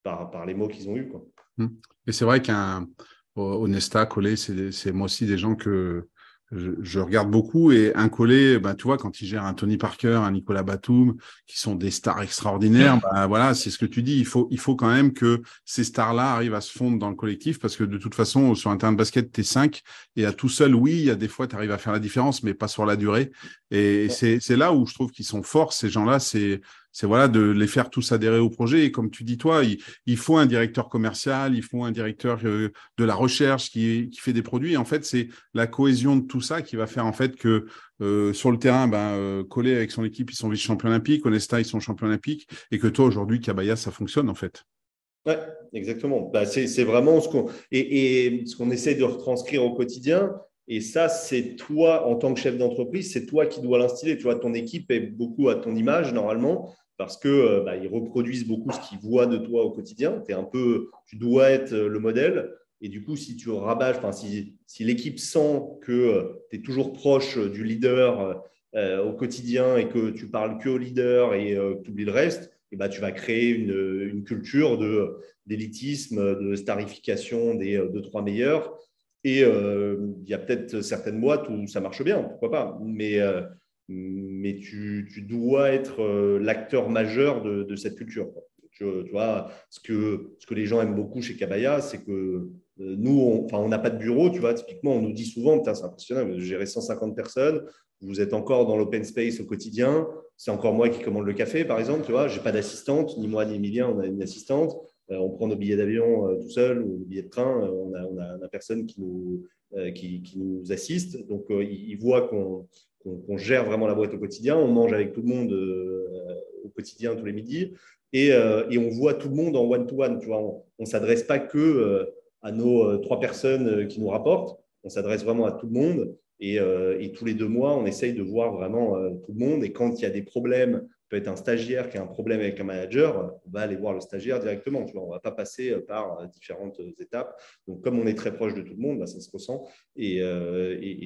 par, par les mots qu'ils ont eus. Quoi. Mmh. Et c'est vrai qu'un Onesta, Collé, c'est moi aussi des gens que, je, regarde beaucoup et un collé, bah, tu vois, quand il gère un Tony Parker, un Nicolas Batum, qui sont des stars extraordinaires, bah, voilà, c'est ce que tu dis. Il faut, il faut quand même que ces stars-là arrivent à se fondre dans le collectif parce que de toute façon, sur un terrain de basket, tu es cinq et à tout seul, oui, il y a des fois, tu arrives à faire la différence, mais pas sur la durée. Et c'est là où je trouve qu'ils sont forts, ces gens-là. C'est c'est de les faire tous adhérer au projet. Et comme tu dis toi, il, faut un directeur commercial, il faut un directeur euh, de la recherche qui, fait des produits. en fait, c'est la cohésion de tout ça qui va faire en fait que euh, sur le terrain, ben, euh, Collé avec son équipe, ils sont vice-champions olympiques, Onesta, ils sont champions olympiques, et que toi aujourd'hui, Cabaya, ça fonctionne en fait. Oui, exactement. Bah, c'est vraiment ce qu'on ce qu'on essaie de retranscrire au quotidien. Et ça, c'est toi, en tant que chef d'entreprise, c'est toi qui dois l'instiller. Tu vois, ton équipe est beaucoup à ton image, normalement, parce qu'ils euh, bah, reproduisent beaucoup ce qu'ils voient de toi au quotidien. Es un peu, tu dois être euh, le modèle. Et du coup, si tu rabâches, si, si l'équipe sent que euh, tu es toujours proche du leader au quotidien et que tu parles que au leader et que tu oublies le reste, et bah, tu vas créer une, culture d'élitisme, de, starification des deux, trois meilleurs. Et euh, il y a peut-être certaines boîtes où ça marche bien, pourquoi pas. Mais, euh, mais tu, tu, dois être euh, l'acteur majeur de, cette culture. Tu, vois, ce que, ce que les gens aiment beaucoup chez Kabaya, c'est que nous, on n'a pas de bureau, tu vois, typiquement, on nous dit souvent, c'est impressionnant, vous gérez 150 personnes, vous êtes encore dans l'open space au quotidien, c'est encore moi qui commande le café, par exemple, tu vois, je n'ai pas d'assistante, ni moi ni Emilien, on a une assistante, on prend nos billets d'avion euh, tout seul ou nos billets de train, euh, on a, on personne qui nous, qui, nous assiste. Donc, ils voient qu'on gère vraiment la boîte au quotidien. On mange avec tout le monde au quotidien tous les midis. Et, on voit tout le monde en one-to-one. on ne s'adresse pas que à nos trois personnes qui nous rapportent. On s'adresse vraiment à tout le monde. Et, tous les deux mois, on essaye de voir vraiment tout le monde. Et quand il y a des problèmes peut être un stagiaire qui a un problème avec un manager, on va aller voir le stagiaire directement. Tu on ne va pas passer euh, par euh, différentes euh, étapes. Donc, comme on est très proche de tout le monde, bah, ça se ressent et,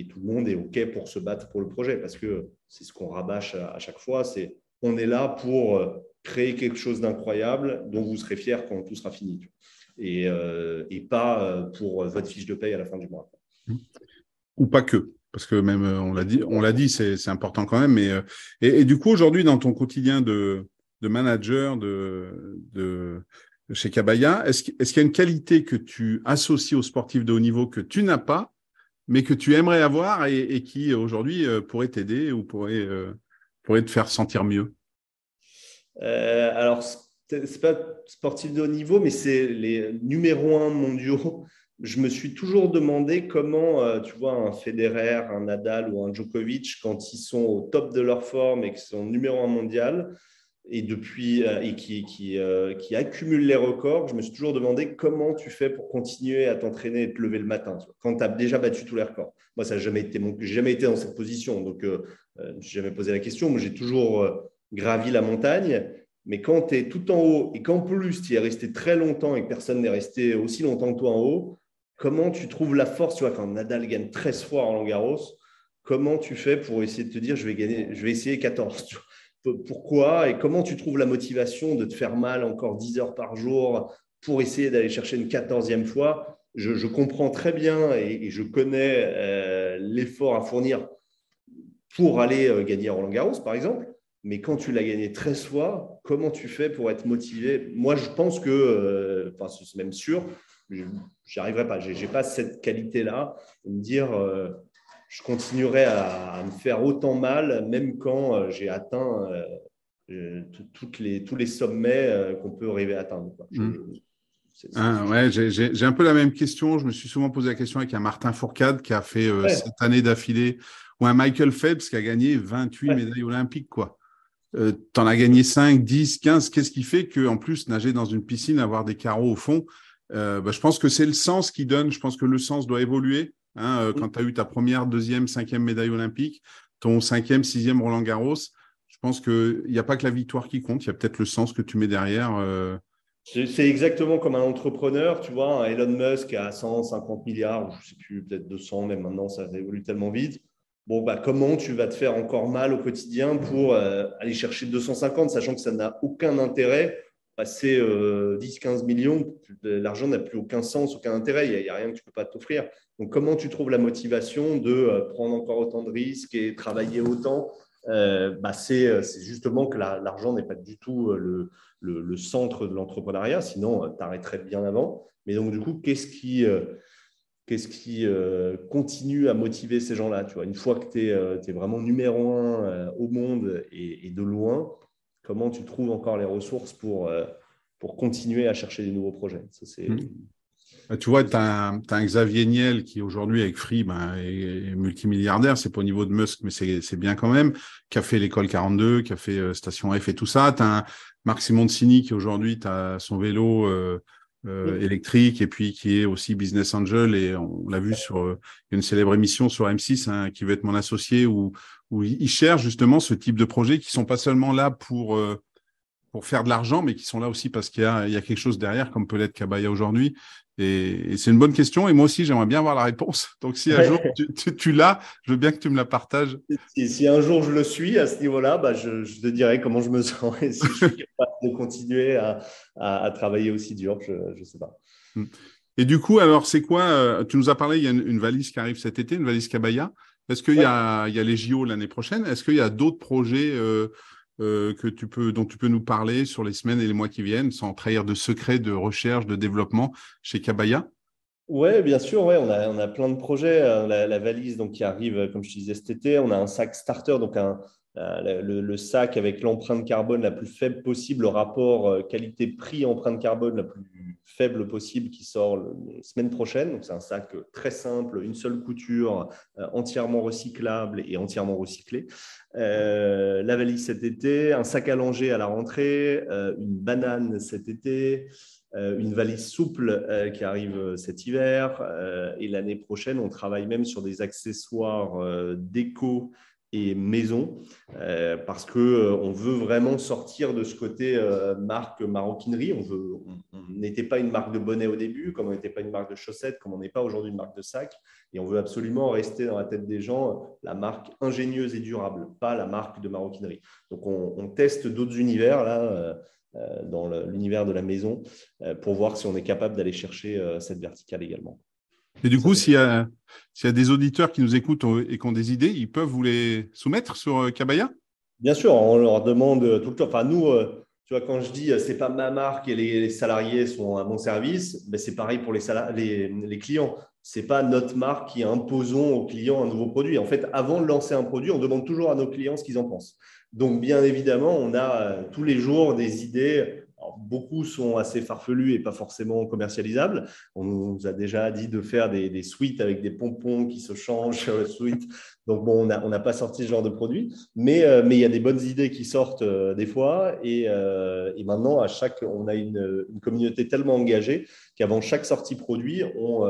tout le monde est OK pour se battre pour le projet parce que c'est ce qu'on rabâche à, chaque fois. C'est on est là pour créer quelque chose d'incroyable dont vous serez fiers quand tout sera fini. Et, pas pour votre fiche de paye à la fin du mois. Ou pas que parce que même euh, on l'a dit, on l'a dit, c'est important quand même. Mais euh, et, du coup aujourd'hui dans ton quotidien de, manager de, chez Cabaya, est-ce qu'il y a une qualité que tu associes aux sportifs de haut niveau que tu n'as pas, mais que tu aimerais avoir et, qui aujourd'hui euh, pourrait t'aider ou pourrait te faire sentir mieux? Euh, Alors c'est pas sportif de haut niveau, mais c'est les numéros un mondiaux je me suis toujours demandé comment, euh, tu vois, un Federer, un Nadal ou un Djokovic, quand ils sont au top de leur forme et qu'ils sont numéro un mondial, et depuis euh, et qui, euh, qui, accumulent les records, je me suis toujours demandé comment tu fais pour continuer à t'entraîner et te lever le matin quand tu as déjà battu tous les records. Moi, ça n'a jamais été mon, jamais été dans cette position, donc je ne me suis jamais posé la question. Moi, j'ai toujours gravi la montagne. Mais quand tu es tout en haut et qu'en plus tu es resté très longtemps et que personne n'est resté aussi longtemps que toi en haut, Comment tu trouves la force, tu vois, quand Nadal gagne 13 fois en Langaros, comment tu fais pour essayer de te dire je vais gagner, je vais essayer 14 Pourquoi et comment tu trouves la motivation de te faire mal encore 10 heures par jour pour essayer d'aller chercher une 14e fois? Je, comprends très bien et, je connais euh, l'effort à fournir pour aller euh, gagner Roland Garros, par exemple. Mais quand tu l'as gagné 13 fois, comment tu fais pour être motivé? Moi, je pense que, euh, enfin, c'est même sûr, j'y arriverai pas. Je n'ai pas cette qualité-là de me dire euh, je continuerai à, me faire autant mal, même quand euh, j'ai atteint euh, toutes les, tous les sommets qu'on peut arriver à atteindre. Mmh. Ah, ouais, j'ai un peu la même question. Je me suis souvent posé la question avec un Martin Fourcade qui a fait cette année d'affilée, ou un Michael Phelps qui a gagné 28 médailles olympiques. quoi. Euh, tu en as gagné 5, 10, 15. Qu'est-ce qui fait qu'en plus, nager dans une piscine, avoir des carreaux au fond, euh, bah, je pense que c'est le sens qui donne. Je pense que le sens doit évoluer. Hein, euh, quand tu as eu ta première, deuxième, cinquième médaille olympique, ton cinquième, sixième Roland Garros, je pense qu'il n'y a pas que la victoire qui compte. Il y a peut-être le sens que tu mets derrière. Euh. C'est exactement comme un entrepreneur, tu vois, un Elon Musk à 150 milliards, je ne sais plus, peut-être 200, mais maintenant ça évolue tellement vite. Bon, bah, comment tu vas te faire encore mal au quotidien pour aller chercher 250, sachant que ça n'a aucun intérêt passer 10-15 euh, millions, l'argent n'a plus aucun sens, aucun intérêt, il n'y a, rien que tu ne peux pas t'offrir. Donc, comment tu trouves la motivation de euh, prendre encore autant de risques et travailler autant? Euh, bah, c'est, justement que l'argent n'est pas du tout le, centre de l'entrepreneuriat, sinon tu arrêterais bien avant. Mais donc, du coup, qu'est-ce qui, continue à motiver ces gens-là? Une fois que tu es, vraiment numéro un au monde et de loin, comment tu trouves encore les ressources pour, euh, continuer à chercher des nouveaux projets. Hmm. Bah, tu vois, tu as, un Xavier Niel qui aujourd'hui avec Free ben, est, multimilliardaire, c'est pas au niveau de Musk, mais c'est bien quand même, qui a fait l'école 42, qui a fait euh, Station F et tout ça. Tu as un Marc Simoncini qui aujourd'hui as son vélo euh, électrique et puis qui est aussi business angel et on l'a vu sur une célèbre émission sur M6 hein, qui veut être mon associé où, où ils cherchent justement ce type de projets qui sont pas seulement là pour euh, pour faire de l'argent, mais qui sont là aussi parce qu'il y a, il y a quelque chose derrière, comme peut l'être Kabaya aujourd'hui. Et, c'est une bonne question. Et moi aussi, j'aimerais bien avoir la réponse. Donc, si un jour tu, l'as, je veux bien que tu me la partages. Si, si un jour je le suis à ce niveau-là, bah, je, te dirai comment je me sens et si je suis capable de continuer à, à, travailler aussi dur. Je ne sais pas. Hmm. Et du coup, alors, c'est quoi euh, Tu nous as parlé, il y a une, une, valise qui arrive cet été, une valise Kabaya. Est-ce qu'il y, a, les JO l'année prochaine? Est-ce qu'il y a d'autres projets euh, euh, que tu peux, dont tu peux nous parler sur les semaines et les mois qui viennent, sans trahir de secrets de recherche, de développement chez Kabaya Oui, bien sûr. Ouais, on, a, on a plein de projets. Euh, la, valise donc, qui arrive, comme je te disais, cet été. On a un sac starter, donc un, le, sac avec l'empreinte carbone la plus faible possible, le rapport qualité-prix empreinte carbone la plus faible possible qui sort la semaine prochaine. Donc, c'est un sac très simple, une seule couture, entièrement recyclable et entièrement recyclé. la valise cet été, un sac à langer à la rentrée, une banane cet été, euh, une valise souple euh, qui arrive euh, cet hiver. et l'année prochaine, on travaille même sur des accessoires déco et maison parce qu'on veut vraiment sortir de ce côté marque maroquinerie. On n'était pas une marque de bonnet au début, comme on n'était pas une marque de chaussettes, comme on n'est pas aujourd'hui une marque de sac. Et on veut absolument rester dans la tête des gens la marque ingénieuse et durable, pas la marque de maroquinerie. Donc on, on teste d'autres univers là euh, dans l'univers de la maison euh, pour voir si on est capable d'aller chercher euh, cette verticale également. Et du coup, s'il y, a, y a des auditeurs qui nous écoutent et qui ont des idées, ils peuvent vous les soumettre sur Kabaya? Bien sûr, on leur demande tout le temps. Enfin, nous, tu vois, quand je dis c'est pas ma marque et les, salariés sont à mon service, ben, c'est pareil pour les, les, les clients. C'est pas notre marque qui imposons aux clients un nouveau produit. En fait, avant de lancer un produit, on demande toujours à nos clients ce qu'ils en pensent. Donc, bien évidemment, on a euh, tous les jours des idées. Beaucoup sont assez farfelus et pas forcément commercialisables. On nous a déjà dit de faire des, suites avec des pompons qui se changent sur le suite donc, bon, on n'a pas sorti ce genre de produit, mais, euh, mais il y a des bonnes idées qui sortent euh, des fois. Et, euh, et, maintenant, à chaque, on a une, communauté tellement engagée qu'avant chaque sortie produit, on,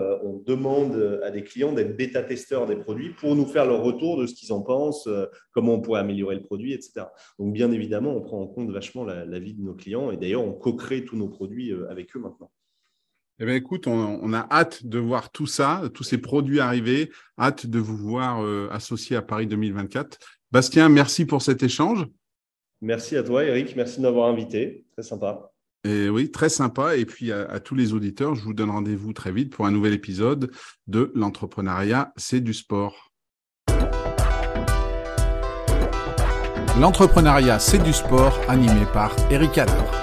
demande à des clients d'être bêta-testeurs des produits pour nous faire leur retour de ce qu'ils en pensent, comment on pourrait améliorer le produit, etc. Donc, bien évidemment, on prend en compte vachement la vie de nos clients. Et d'ailleurs, on co-crée tous nos produits avec eux maintenant. Eh bien, écoute, on, a hâte de voir tout ça, tous ces produits arriver, hâte de vous voir euh, associés à Paris 2024. Bastien, merci pour cet échange. Merci à toi, Eric. Merci de m'avoir invité. Très sympa. Et oui, très sympa. Et puis à, tous les auditeurs, je vous donne rendez-vous très vite pour un nouvel épisode de L'entrepreneuriat, c'est du sport. L'entrepreneuriat, c'est du sport, animé par Eric Adler.